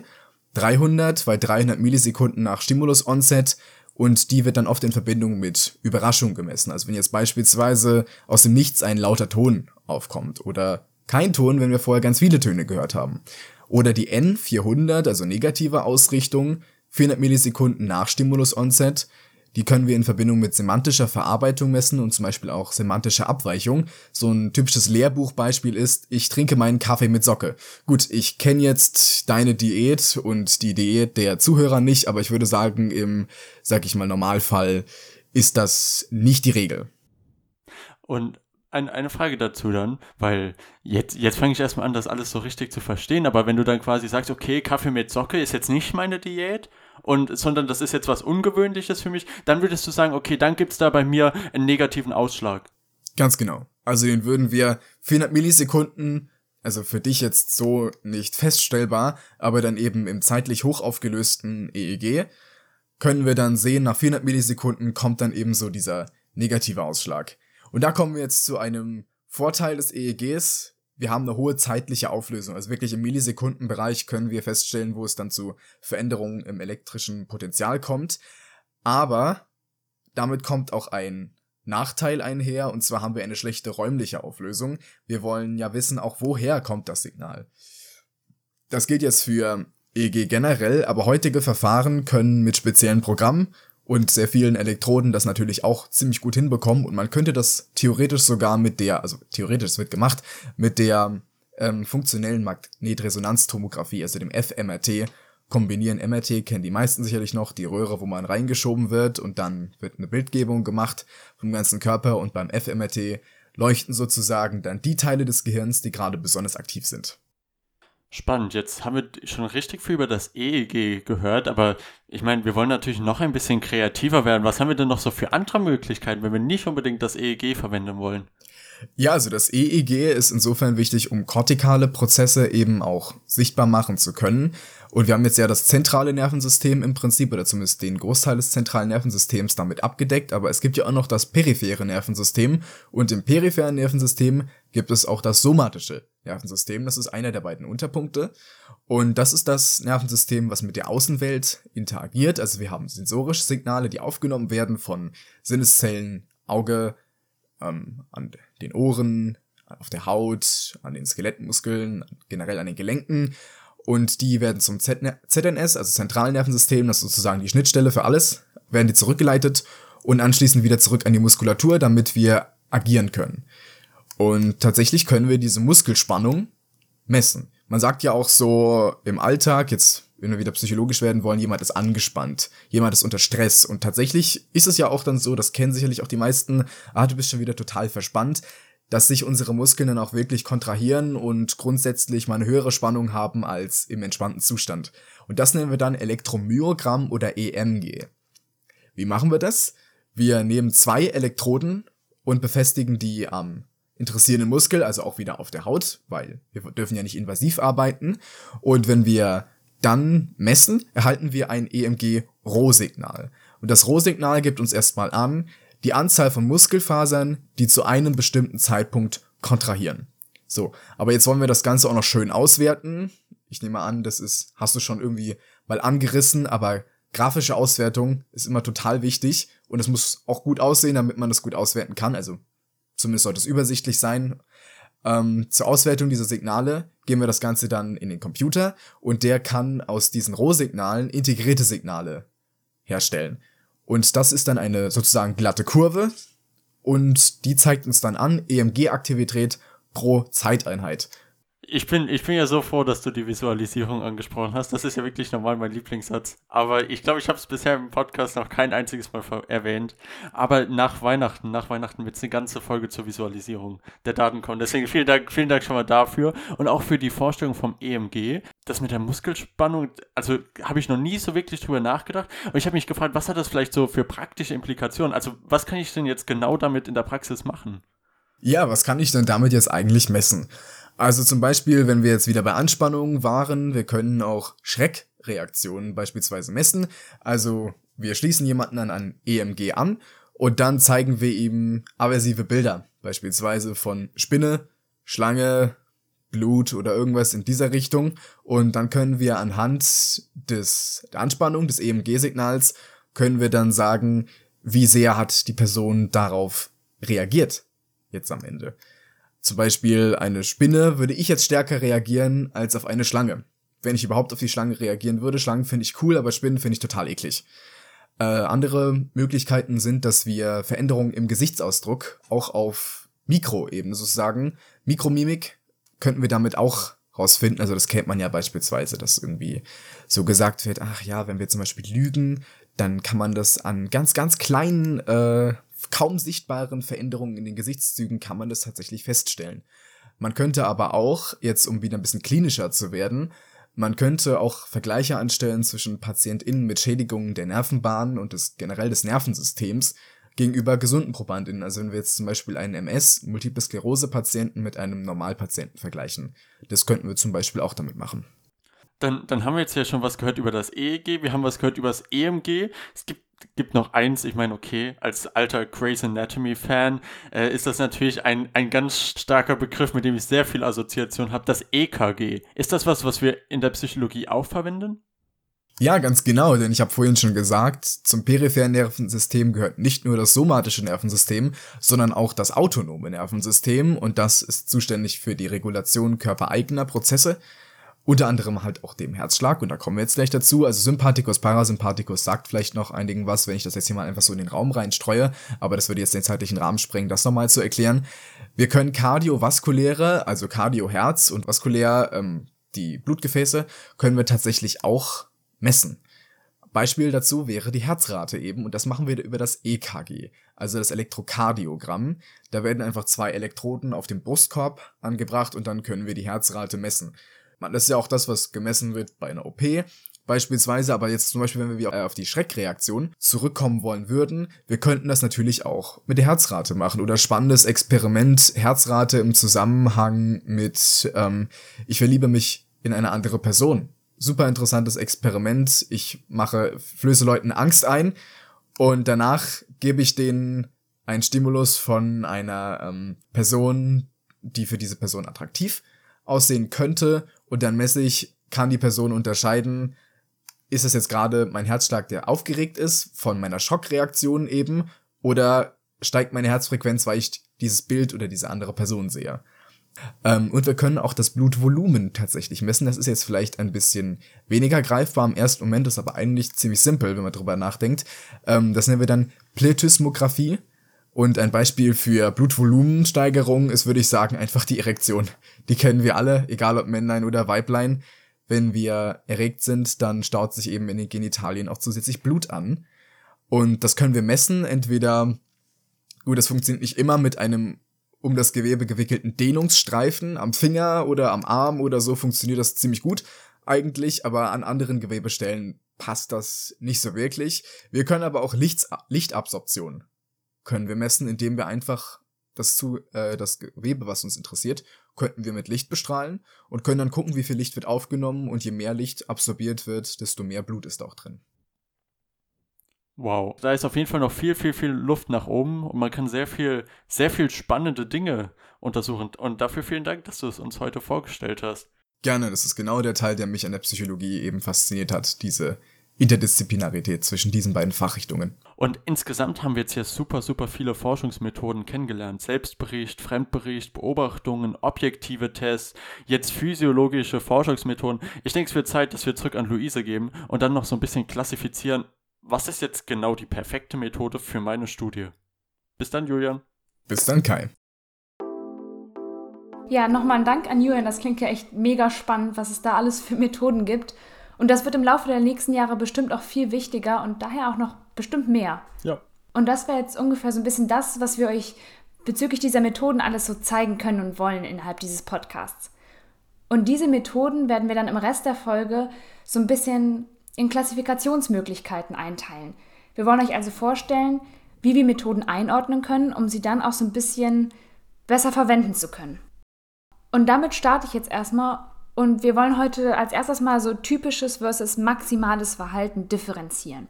300 bei 300 Millisekunden nach Stimulus Onset und die wird dann oft in Verbindung mit Überraschung gemessen. Also wenn jetzt beispielsweise aus dem Nichts ein lauter Ton aufkommt oder kein Ton, wenn wir vorher ganz viele Töne gehört haben. Oder die N400, also negative Ausrichtung, 400 Millisekunden nach Stimulus Onset die können wir in Verbindung mit semantischer Verarbeitung messen und zum Beispiel auch semantische Abweichung. So ein typisches Lehrbuchbeispiel ist, ich trinke meinen Kaffee mit Socke. Gut, ich kenne jetzt deine Diät und die Diät der Zuhörer nicht, aber ich würde sagen, im, sag ich mal, Normalfall ist das nicht die Regel. Und ein, eine Frage dazu dann, weil jetzt, jetzt fange ich erstmal an, das alles so richtig zu verstehen, aber wenn du dann quasi sagst, okay, Kaffee mit Socke ist jetzt nicht meine Diät, und sondern das ist jetzt was Ungewöhnliches für mich, dann würdest du sagen, okay, dann gibt es da bei mir einen negativen Ausschlag. Ganz genau. Also den würden wir 400 Millisekunden, also für dich jetzt so nicht feststellbar, aber dann eben im zeitlich hoch aufgelösten EEG, können wir dann sehen, nach 400 Millisekunden kommt dann eben so dieser negative Ausschlag. Und da kommen wir jetzt zu einem Vorteil des EEGs, wir haben eine hohe zeitliche Auflösung. Also wirklich im Millisekundenbereich können wir feststellen, wo es dann zu Veränderungen im elektrischen Potenzial kommt. Aber damit kommt auch ein Nachteil einher, und zwar haben wir eine schlechte räumliche Auflösung. Wir wollen ja wissen, auch woher kommt das Signal. Das gilt jetzt für EEG generell, aber heutige Verfahren können mit speziellen Programmen und sehr vielen Elektroden das natürlich auch ziemlich gut hinbekommen und man könnte das theoretisch sogar mit der, also theoretisch wird gemacht, mit der ähm, funktionellen Magnetresonanztomographie, also dem fMRT, kombinieren. MRT kennen die meisten sicherlich noch, die Röhre, wo man reingeschoben wird und dann wird eine Bildgebung gemacht vom ganzen Körper und beim fMRT leuchten sozusagen dann die Teile des Gehirns, die gerade besonders aktiv sind. Spannend. Jetzt haben wir schon richtig viel über das EEG gehört, aber ich meine, wir wollen natürlich noch ein bisschen kreativer werden. Was haben wir denn noch so für andere Möglichkeiten, wenn wir nicht unbedingt das EEG verwenden wollen? Ja, also das EEG ist insofern wichtig, um kortikale Prozesse eben auch sichtbar machen zu können. Und wir haben jetzt ja das zentrale Nervensystem im Prinzip, oder zumindest den Großteil des zentralen Nervensystems damit abgedeckt, aber es gibt ja auch noch das periphere Nervensystem. Und im peripheren Nervensystem gibt es auch das somatische Nervensystem. Das ist einer der beiden Unterpunkte. Und das ist das Nervensystem, was mit der Außenwelt interagiert. Also wir haben sensorische Signale, die aufgenommen werden von Sinneszellen, Auge, ähm, an den Ohren, auf der Haut, an den Skelettmuskeln, generell an den Gelenken. Und die werden zum ZNS, also Zentralnervensystem, das ist sozusagen die Schnittstelle für alles, werden die zurückgeleitet und anschließend wieder zurück an die Muskulatur, damit wir agieren können. Und tatsächlich können wir diese Muskelspannung messen. Man sagt ja auch so im Alltag, jetzt wenn wir wieder psychologisch werden wollen, jemand ist angespannt, jemand ist unter Stress. Und tatsächlich ist es ja auch dann so, das kennen sicherlich auch die meisten, ah, du bist schon wieder total verspannt, dass sich unsere Muskeln dann auch wirklich kontrahieren und grundsätzlich mal eine höhere Spannung haben als im entspannten Zustand. Und das nennen wir dann Elektromyogramm oder EMG. Wie machen wir das? Wir nehmen zwei Elektroden und befestigen die am interessierenden Muskel, also auch wieder auf der Haut, weil wir dürfen ja nicht invasiv arbeiten. Und wenn wir dann messen, erhalten wir ein EMG-Rohsignal. Und das Rohsignal gibt uns erstmal an, die Anzahl von Muskelfasern, die zu einem bestimmten Zeitpunkt kontrahieren. So, aber jetzt wollen wir das Ganze auch noch schön auswerten. Ich nehme an, das ist, hast du schon irgendwie mal angerissen, aber grafische Auswertung ist immer total wichtig und es muss auch gut aussehen, damit man das gut auswerten kann. Also zumindest sollte es übersichtlich sein. Ähm, zur Auswertung dieser Signale geben wir das Ganze dann in den Computer und der kann aus diesen Rohsignalen integrierte Signale herstellen. Und das ist dann eine sozusagen glatte Kurve und die zeigt uns dann an EMG-Aktivität pro Zeiteinheit. Ich bin, ich bin ja so froh, dass du die Visualisierung angesprochen hast. Das ist ja wirklich normal mein Lieblingssatz. Aber ich glaube, ich habe es bisher im Podcast noch kein einziges Mal erwähnt. Aber nach Weihnachten, nach Weihnachten wird es eine ganze Folge zur Visualisierung der Daten kommen. Deswegen vielen Dank, vielen Dank schon mal dafür. Und auch für die Vorstellung vom EMG. Das mit der Muskelspannung, also habe ich noch nie so wirklich drüber nachgedacht. Und ich habe mich gefragt, was hat das vielleicht so für praktische Implikationen? Also was kann ich denn jetzt genau damit in der Praxis machen? Ja, was kann ich denn damit jetzt eigentlich messen? Also zum Beispiel, wenn wir jetzt wieder bei Anspannung waren, wir können auch Schreckreaktionen beispielsweise messen. Also wir schließen jemanden an ein EMG an und dann zeigen wir ihm aversive Bilder, beispielsweise von Spinne, Schlange, Blut oder irgendwas in dieser Richtung. Und dann können wir anhand des, der Anspannung des EMG-Signals können wir dann sagen, wie sehr hat die Person darauf reagiert jetzt am Ende. Zum Beispiel eine Spinne würde ich jetzt stärker reagieren als auf eine Schlange. Wenn ich überhaupt auf die Schlange reagieren würde. Schlangen finde ich cool, aber Spinnen finde ich total eklig. Äh, andere Möglichkeiten sind, dass wir Veränderungen im Gesichtsausdruck auch auf Mikroebene sozusagen, Mikromimik, könnten wir damit auch rausfinden. Also das kennt man ja beispielsweise, dass irgendwie so gesagt wird, ach ja, wenn wir zum Beispiel lügen, dann kann man das an ganz, ganz kleinen äh, kaum sichtbaren Veränderungen in den Gesichtszügen kann man das tatsächlich feststellen. Man könnte aber auch, jetzt um wieder ein bisschen klinischer zu werden, man könnte auch Vergleiche anstellen zwischen PatientInnen mit Schädigungen der Nervenbahnen und des, generell des Nervensystems gegenüber gesunden ProbandInnen. Also wenn wir jetzt zum Beispiel einen MS, Multiple Sklerose-Patienten mit einem Normalpatienten vergleichen. Das könnten wir zum Beispiel auch damit machen. Dann, dann haben wir jetzt ja schon was gehört über das EEG, wir haben was gehört über das EMG. Es gibt gibt noch eins, ich meine, okay, als alter Grey's Anatomy-Fan äh, ist das natürlich ein, ein ganz starker Begriff, mit dem ich sehr viel Assoziation habe, das EKG. Ist das was, was wir in der Psychologie auch verwenden? Ja, ganz genau, denn ich habe vorhin schon gesagt, zum peripheren Nervensystem gehört nicht nur das somatische Nervensystem, sondern auch das autonome Nervensystem und das ist zuständig für die Regulation körpereigener Prozesse unter anderem halt auch dem Herzschlag, und da kommen wir jetzt gleich dazu. Also Sympathikus, Parasympathikus sagt vielleicht noch einigen was, wenn ich das jetzt hier mal einfach so in den Raum reinstreue, aber das würde jetzt den zeitlichen Rahmen sprengen, das nochmal zu erklären. Wir können kardiovaskuläre, also Kardioherz und vaskulär, ähm, die Blutgefäße, können wir tatsächlich auch messen. Beispiel dazu wäre die Herzrate eben, und das machen wir über das EKG, also das Elektrokardiogramm. Da werden einfach zwei Elektroden auf dem Brustkorb angebracht und dann können wir die Herzrate messen. Das ist ja auch das, was gemessen wird bei einer OP. Beispielsweise, aber jetzt zum Beispiel, wenn wir äh, auf die Schreckreaktion zurückkommen wollen würden, wir könnten das natürlich auch mit der Herzrate machen oder spannendes Experiment, Herzrate im Zusammenhang mit ähm, ich verliebe mich in eine andere Person. Super interessantes Experiment. Ich mache, flöße Leuten Angst ein und danach gebe ich denen einen Stimulus von einer ähm, Person, die für diese Person attraktiv aussehen könnte und dann messe ich, kann die Person unterscheiden, ist es jetzt gerade mein Herzschlag, der aufgeregt ist von meiner Schockreaktion eben oder steigt meine Herzfrequenz, weil ich dieses Bild oder diese andere Person sehe. Ähm, und wir können auch das Blutvolumen tatsächlich messen. Das ist jetzt vielleicht ein bisschen weniger greifbar im ersten Moment, ist aber eigentlich ziemlich simpel, wenn man drüber nachdenkt. Ähm, das nennen wir dann Plethysmographie. Und ein Beispiel für Blutvolumensteigerung ist, würde ich sagen, einfach die Erektion. Die kennen wir alle, egal ob Männlein oder Weiblein. Wenn wir erregt sind, dann staut sich eben in den Genitalien auch zusätzlich Blut an. Und das können wir messen, entweder, gut, das funktioniert nicht immer mit einem um das Gewebe gewickelten Dehnungsstreifen am Finger oder am Arm oder so funktioniert das ziemlich gut eigentlich, aber an anderen Gewebestellen passt das nicht so wirklich. Wir können aber auch Lichts Lichtabsorption können wir messen, indem wir einfach das, zu, äh, das Gewebe, was uns interessiert, könnten wir mit Licht bestrahlen und können dann gucken, wie viel Licht wird aufgenommen und je mehr Licht absorbiert wird, desto mehr Blut ist auch drin. Wow, da ist auf jeden Fall noch viel, viel, viel Luft nach oben und man kann sehr viel, sehr viel spannende Dinge untersuchen. Und dafür vielen Dank, dass du es uns heute vorgestellt hast. Gerne, das ist genau der Teil, der mich an der Psychologie eben fasziniert hat, diese Interdisziplinarität zwischen diesen beiden Fachrichtungen. Und insgesamt haben wir jetzt hier super, super viele Forschungsmethoden kennengelernt. Selbstbericht, Fremdbericht, Beobachtungen, objektive Tests, jetzt physiologische Forschungsmethoden. Ich denke, es wird Zeit, dass wir zurück an Luise geben und dann noch so ein bisschen klassifizieren, was ist jetzt genau die perfekte Methode für meine Studie? Bis dann, Julian. Bis dann, Kai. Ja, nochmal ein Dank an Julian. Das klingt ja echt mega spannend, was es da alles für Methoden gibt. Und das wird im Laufe der nächsten Jahre bestimmt auch viel wichtiger und daher auch noch bestimmt mehr. Ja. Und das wäre jetzt ungefähr so ein bisschen das, was wir euch bezüglich dieser Methoden alles so zeigen können und wollen innerhalb dieses Podcasts. Und diese Methoden werden wir dann im Rest der Folge so ein bisschen in Klassifikationsmöglichkeiten einteilen. Wir wollen euch also vorstellen, wie wir Methoden einordnen können, um sie dann auch so ein bisschen besser verwenden zu können. Und damit starte ich jetzt erstmal und wir wollen heute als erstes mal so typisches versus maximales Verhalten differenzieren.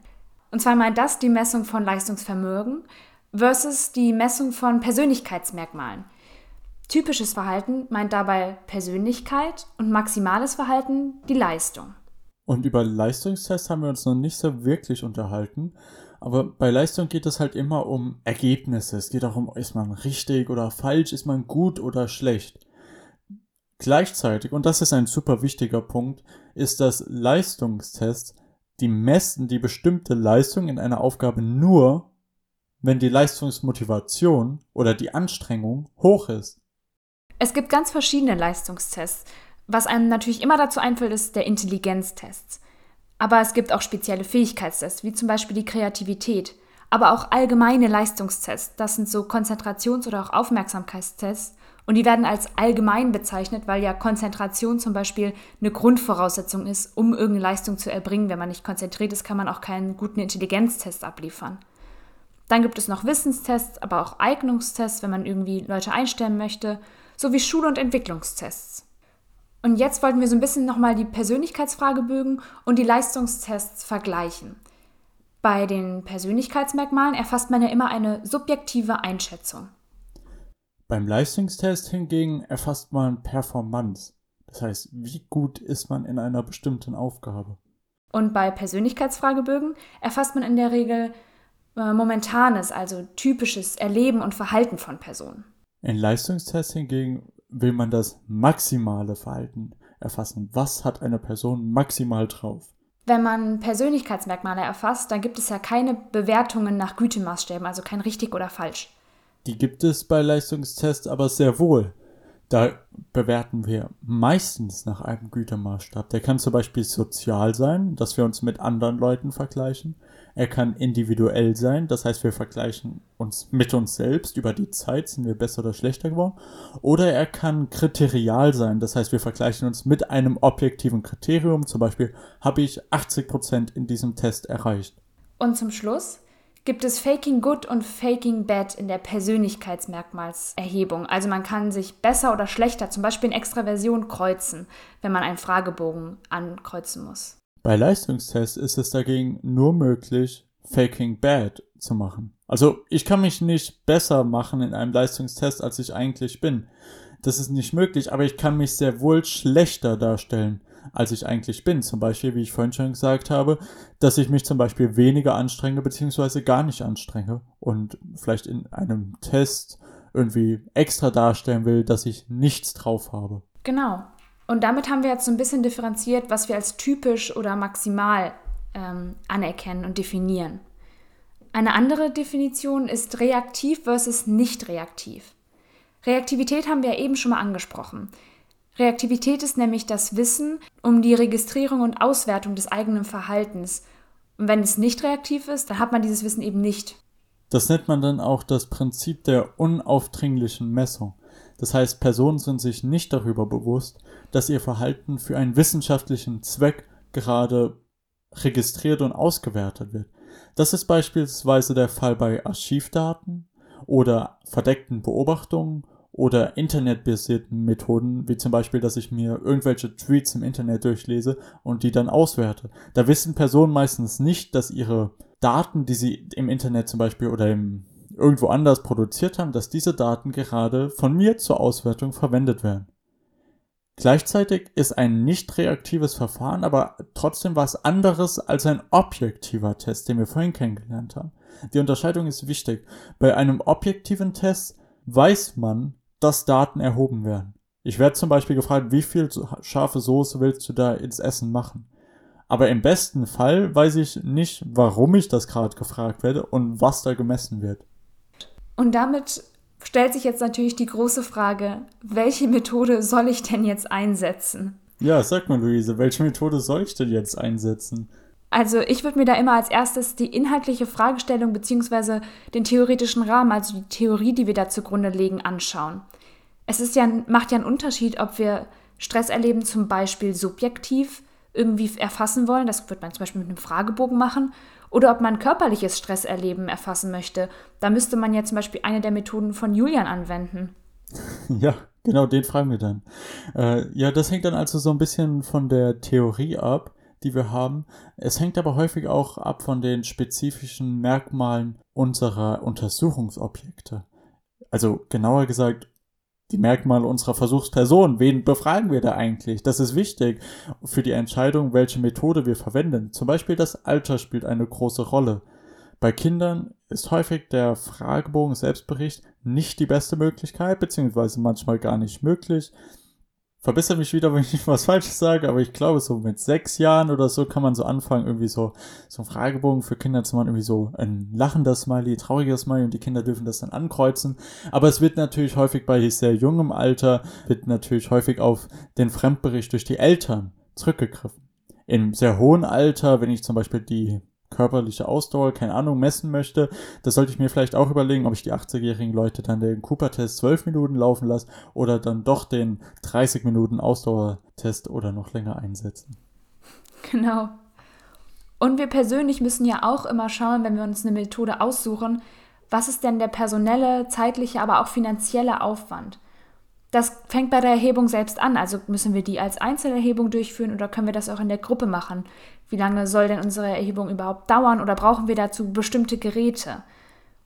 Und zwar meint das die Messung von Leistungsvermögen versus die Messung von Persönlichkeitsmerkmalen. Typisches Verhalten meint dabei Persönlichkeit und maximales Verhalten die Leistung. Und über Leistungstests haben wir uns noch nicht so wirklich unterhalten. Aber bei Leistung geht es halt immer um Ergebnisse. Es geht auch um, ist man richtig oder falsch, ist man gut oder schlecht. Gleichzeitig, und das ist ein super wichtiger Punkt, ist, dass Leistungstests die messen die bestimmte Leistung in einer Aufgabe nur, wenn die Leistungsmotivation oder die Anstrengung hoch ist. Es gibt ganz verschiedene Leistungstests. Was einem natürlich immer dazu einfällt, ist der Intelligenztest. Aber es gibt auch spezielle Fähigkeitstests, wie zum Beispiel die Kreativität. Aber auch allgemeine Leistungstests. Das sind so Konzentrations- oder auch Aufmerksamkeitstests. Und die werden als allgemein bezeichnet, weil ja Konzentration zum Beispiel eine Grundvoraussetzung ist, um irgendeine Leistung zu erbringen. Wenn man nicht konzentriert ist, kann man auch keinen guten Intelligenztest abliefern. Dann gibt es noch Wissenstests, aber auch Eignungstests, wenn man irgendwie Leute einstellen möchte, sowie Schul- und Entwicklungstests. Und jetzt wollten wir so ein bisschen nochmal die Persönlichkeitsfragebögen und die Leistungstests vergleichen. Bei den Persönlichkeitsmerkmalen erfasst man ja immer eine subjektive Einschätzung. Beim Leistungstest hingegen erfasst man Performance. Das heißt, wie gut ist man in einer bestimmten Aufgabe. Und bei Persönlichkeitsfragebögen erfasst man in der Regel äh, momentanes, also typisches Erleben und Verhalten von Personen. In Leistungstests hingegen will man das maximale Verhalten erfassen. Was hat eine Person maximal drauf? Wenn man Persönlichkeitsmerkmale erfasst, dann gibt es ja keine Bewertungen nach Gütemaßstäben, also kein richtig oder falsch. Die gibt es bei Leistungstests aber sehr wohl. Da bewerten wir meistens nach einem Gütemaßstab. Der kann zum Beispiel sozial sein, dass wir uns mit anderen Leuten vergleichen. Er kann individuell sein, das heißt, wir vergleichen uns mit uns selbst über die Zeit, sind wir besser oder schlechter geworden. Oder er kann kriterial sein, das heißt, wir vergleichen uns mit einem objektiven Kriterium, zum Beispiel habe ich 80% in diesem Test erreicht. Und zum Schluss gibt es Faking Good und Faking Bad in der Persönlichkeitsmerkmalserhebung. Also man kann sich besser oder schlechter, zum Beispiel in Extraversion, kreuzen, wenn man einen Fragebogen ankreuzen muss. Bei Leistungstests ist es dagegen nur möglich, Faking Bad zu machen. Also ich kann mich nicht besser machen in einem Leistungstest, als ich eigentlich bin. Das ist nicht möglich, aber ich kann mich sehr wohl schlechter darstellen als ich eigentlich bin. Zum Beispiel, wie ich vorhin schon gesagt habe, dass ich mich zum Beispiel weniger anstrenge, beziehungsweise gar nicht anstrenge und vielleicht in einem Test irgendwie extra darstellen will, dass ich nichts drauf habe. Genau. Und damit haben wir jetzt so ein bisschen differenziert, was wir als typisch oder maximal ähm, anerkennen und definieren. Eine andere Definition ist reaktiv versus nicht reaktiv. Reaktivität haben wir ja eben schon mal angesprochen. Reaktivität ist nämlich das Wissen um die Registrierung und Auswertung des eigenen Verhaltens. Und wenn es nicht reaktiv ist, dann hat man dieses Wissen eben nicht. Das nennt man dann auch das Prinzip der unaufdringlichen Messung. Das heißt, Personen sind sich nicht darüber bewusst, dass ihr Verhalten für einen wissenschaftlichen Zweck gerade registriert und ausgewertet wird. Das ist beispielsweise der Fall bei Archivdaten oder verdeckten Beobachtungen oder internetbasierten Methoden, wie zum Beispiel, dass ich mir irgendwelche Tweets im Internet durchlese und die dann auswerte. Da wissen Personen meistens nicht, dass ihre Daten, die sie im Internet zum Beispiel oder im, irgendwo anders produziert haben, dass diese Daten gerade von mir zur Auswertung verwendet werden. Gleichzeitig ist ein nicht reaktives Verfahren aber trotzdem was anderes als ein objektiver Test, den wir vorhin kennengelernt haben. Die Unterscheidung ist wichtig. Bei einem objektiven Test weiß man, dass Daten erhoben werden. Ich werde zum Beispiel gefragt, wie viel scharfe Soße willst du da ins Essen machen? Aber im besten Fall weiß ich nicht, warum ich das gerade gefragt werde und was da gemessen wird. Und damit stellt sich jetzt natürlich die große Frage, welche Methode soll ich denn jetzt einsetzen? Ja, sag mal, Luise, welche Methode soll ich denn jetzt einsetzen? Also ich würde mir da immer als erstes die inhaltliche Fragestellung bzw. den theoretischen Rahmen, also die Theorie, die wir da zugrunde legen, anschauen. Es ist ja, macht ja einen Unterschied, ob wir Stress erleben zum Beispiel subjektiv irgendwie erfassen wollen, das wird man zum Beispiel mit einem Fragebogen machen, oder ob man körperliches Stresserleben erfassen möchte. Da müsste man ja zum Beispiel eine der Methoden von Julian anwenden. Ja, genau, den fragen wir dann. Äh, ja, das hängt dann also so ein bisschen von der Theorie ab die wir haben. Es hängt aber häufig auch ab von den spezifischen Merkmalen unserer Untersuchungsobjekte. Also genauer gesagt, die Merkmale unserer Versuchsperson. Wen befragen wir da eigentlich? Das ist wichtig für die Entscheidung, welche Methode wir verwenden. Zum Beispiel das Alter spielt eine große Rolle. Bei Kindern ist häufig der Fragebogen Selbstbericht nicht die beste Möglichkeit, beziehungsweise manchmal gar nicht möglich verbessere mich wieder, wenn ich was Falsches sage, aber ich glaube, so mit sechs Jahren oder so kann man so anfangen, irgendwie so, so einen Fragebogen für Kinder zu machen, irgendwie so ein lachender Smiley, trauriger Smiley und die Kinder dürfen das dann ankreuzen. Aber es wird natürlich häufig bei sehr jungem Alter, wird natürlich häufig auf den Fremdbericht durch die Eltern zurückgegriffen. Im sehr hohen Alter, wenn ich zum Beispiel die körperliche Ausdauer, keine Ahnung, messen möchte, das sollte ich mir vielleicht auch überlegen, ob ich die 80-jährigen Leute dann den Cooper-Test 12 Minuten laufen lasse oder dann doch den 30 Minuten Ausdauertest oder noch länger einsetzen. Genau. Und wir persönlich müssen ja auch immer schauen, wenn wir uns eine Methode aussuchen, was ist denn der personelle, zeitliche, aber auch finanzielle Aufwand? Das fängt bei der Erhebung selbst an. Also müssen wir die als Einzelerhebung durchführen oder können wir das auch in der Gruppe machen? Wie lange soll denn unsere Erhebung überhaupt dauern oder brauchen wir dazu bestimmte Geräte?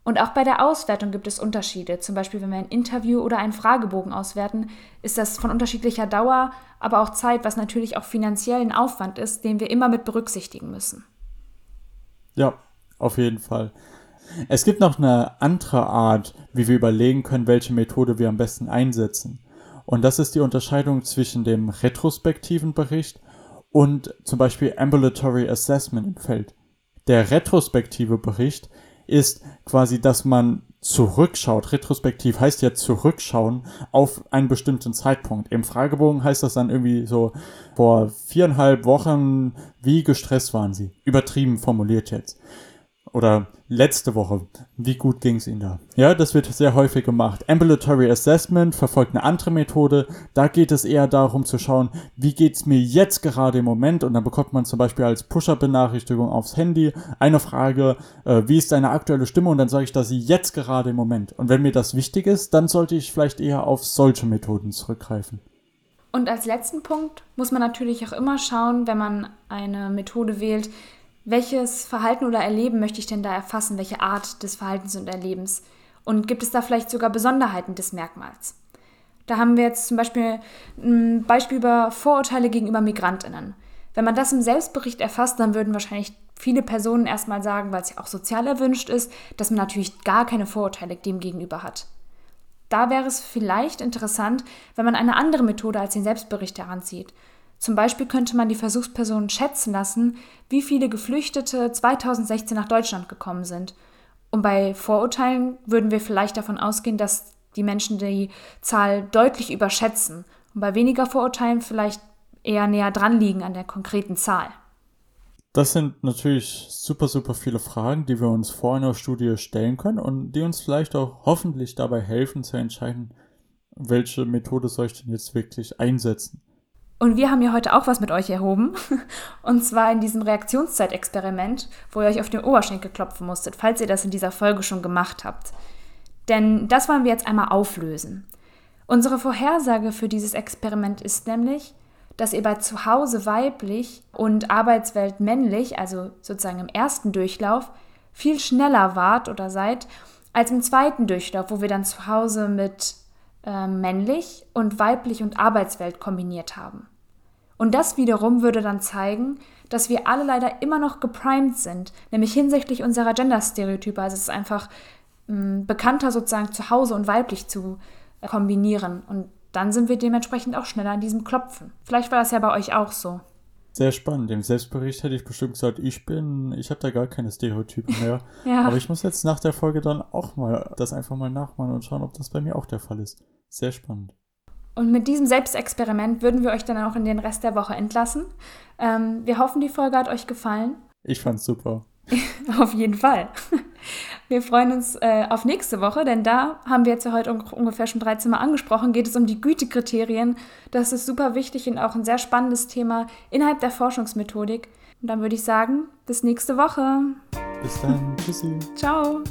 Und auch bei der Auswertung gibt es Unterschiede. Zum Beispiel, wenn wir ein Interview oder einen Fragebogen auswerten, ist das von unterschiedlicher Dauer, aber auch Zeit, was natürlich auch finanziellen Aufwand ist, den wir immer mit berücksichtigen müssen. Ja, auf jeden Fall. Es gibt noch eine andere Art, wie wir überlegen können, welche Methode wir am besten einsetzen. Und das ist die Unterscheidung zwischen dem retrospektiven Bericht und zum Beispiel Ambulatory Assessment im Feld. Der retrospektive Bericht ist quasi, dass man zurückschaut. Retrospektiv heißt ja zurückschauen auf einen bestimmten Zeitpunkt. Im Fragebogen heißt das dann irgendwie so vor viereinhalb Wochen, wie gestresst waren sie? Übertrieben formuliert jetzt oder letzte Woche, wie gut ging es Ihnen da? Ja, das wird sehr häufig gemacht. Ambulatory Assessment verfolgt eine andere Methode. Da geht es eher darum zu schauen, wie geht es mir jetzt gerade im Moment? Und dann bekommt man zum Beispiel als Push-Up-Benachrichtigung aufs Handy eine Frage, äh, wie ist deine aktuelle Stimme? Und dann sage ich sie jetzt gerade im Moment. Und wenn mir das wichtig ist, dann sollte ich vielleicht eher auf solche Methoden zurückgreifen. Und als letzten Punkt muss man natürlich auch immer schauen, wenn man eine Methode wählt, welches Verhalten oder Erleben möchte ich denn da erfassen? Welche Art des Verhaltens und Erlebens? Und gibt es da vielleicht sogar Besonderheiten des Merkmals? Da haben wir jetzt zum Beispiel ein Beispiel über Vorurteile gegenüber Migrantinnen. Wenn man das im Selbstbericht erfasst, dann würden wahrscheinlich viele Personen erstmal sagen, weil es ja auch sozial erwünscht ist, dass man natürlich gar keine Vorurteile dem gegenüber hat. Da wäre es vielleicht interessant, wenn man eine andere Methode als den Selbstbericht heranzieht. Zum Beispiel könnte man die Versuchspersonen schätzen lassen, wie viele Geflüchtete 2016 nach Deutschland gekommen sind. Und bei Vorurteilen würden wir vielleicht davon ausgehen, dass die Menschen die Zahl deutlich überschätzen und bei weniger Vorurteilen vielleicht eher näher dran liegen an der konkreten Zahl. Das sind natürlich super, super viele Fragen, die wir uns vor einer Studie stellen können und die uns vielleicht auch hoffentlich dabei helfen zu entscheiden, welche Methode soll ich denn jetzt wirklich einsetzen. Und wir haben ja heute auch was mit euch erhoben. Und zwar in diesem Reaktionszeitexperiment, wo ihr euch auf den Oberschenkel klopfen musstet, falls ihr das in dieser Folge schon gemacht habt. Denn das wollen wir jetzt einmal auflösen. Unsere Vorhersage für dieses Experiment ist nämlich, dass ihr bei Zuhause weiblich und Arbeitswelt männlich, also sozusagen im ersten Durchlauf, viel schneller wart oder seid als im zweiten Durchlauf, wo wir dann zu Hause mit äh, männlich und weiblich und Arbeitswelt kombiniert haben. Und das wiederum würde dann zeigen, dass wir alle leider immer noch geprimed sind, nämlich hinsichtlich unserer Gender-Stereotype. Also es ist einfach mh, bekannter sozusagen zu Hause und weiblich zu äh, kombinieren. Und dann sind wir dementsprechend auch schneller an diesem Klopfen. Vielleicht war das ja bei euch auch so. Sehr spannend. Im Selbstbericht hätte ich bestimmt gesagt, ich bin, ich habe da gar keine Stereotypen mehr. Ja. Aber ich muss jetzt nach der Folge dann auch mal das einfach mal nachmachen und schauen, ob das bei mir auch der Fall ist. Sehr spannend. Und mit diesem Selbstexperiment würden wir euch dann auch in den Rest der Woche entlassen. Ähm, wir hoffen, die Folge hat euch gefallen. Ich fand's super. Auf jeden Fall. Wir freuen uns äh, auf nächste Woche, denn da haben wir jetzt ja heute un ungefähr schon 13 Mal angesprochen, geht es um die Gütekriterien. Das ist super wichtig und auch ein sehr spannendes Thema innerhalb der Forschungsmethodik. Und dann würde ich sagen, bis nächste Woche. Bis dann. Tschüssi. Ciao.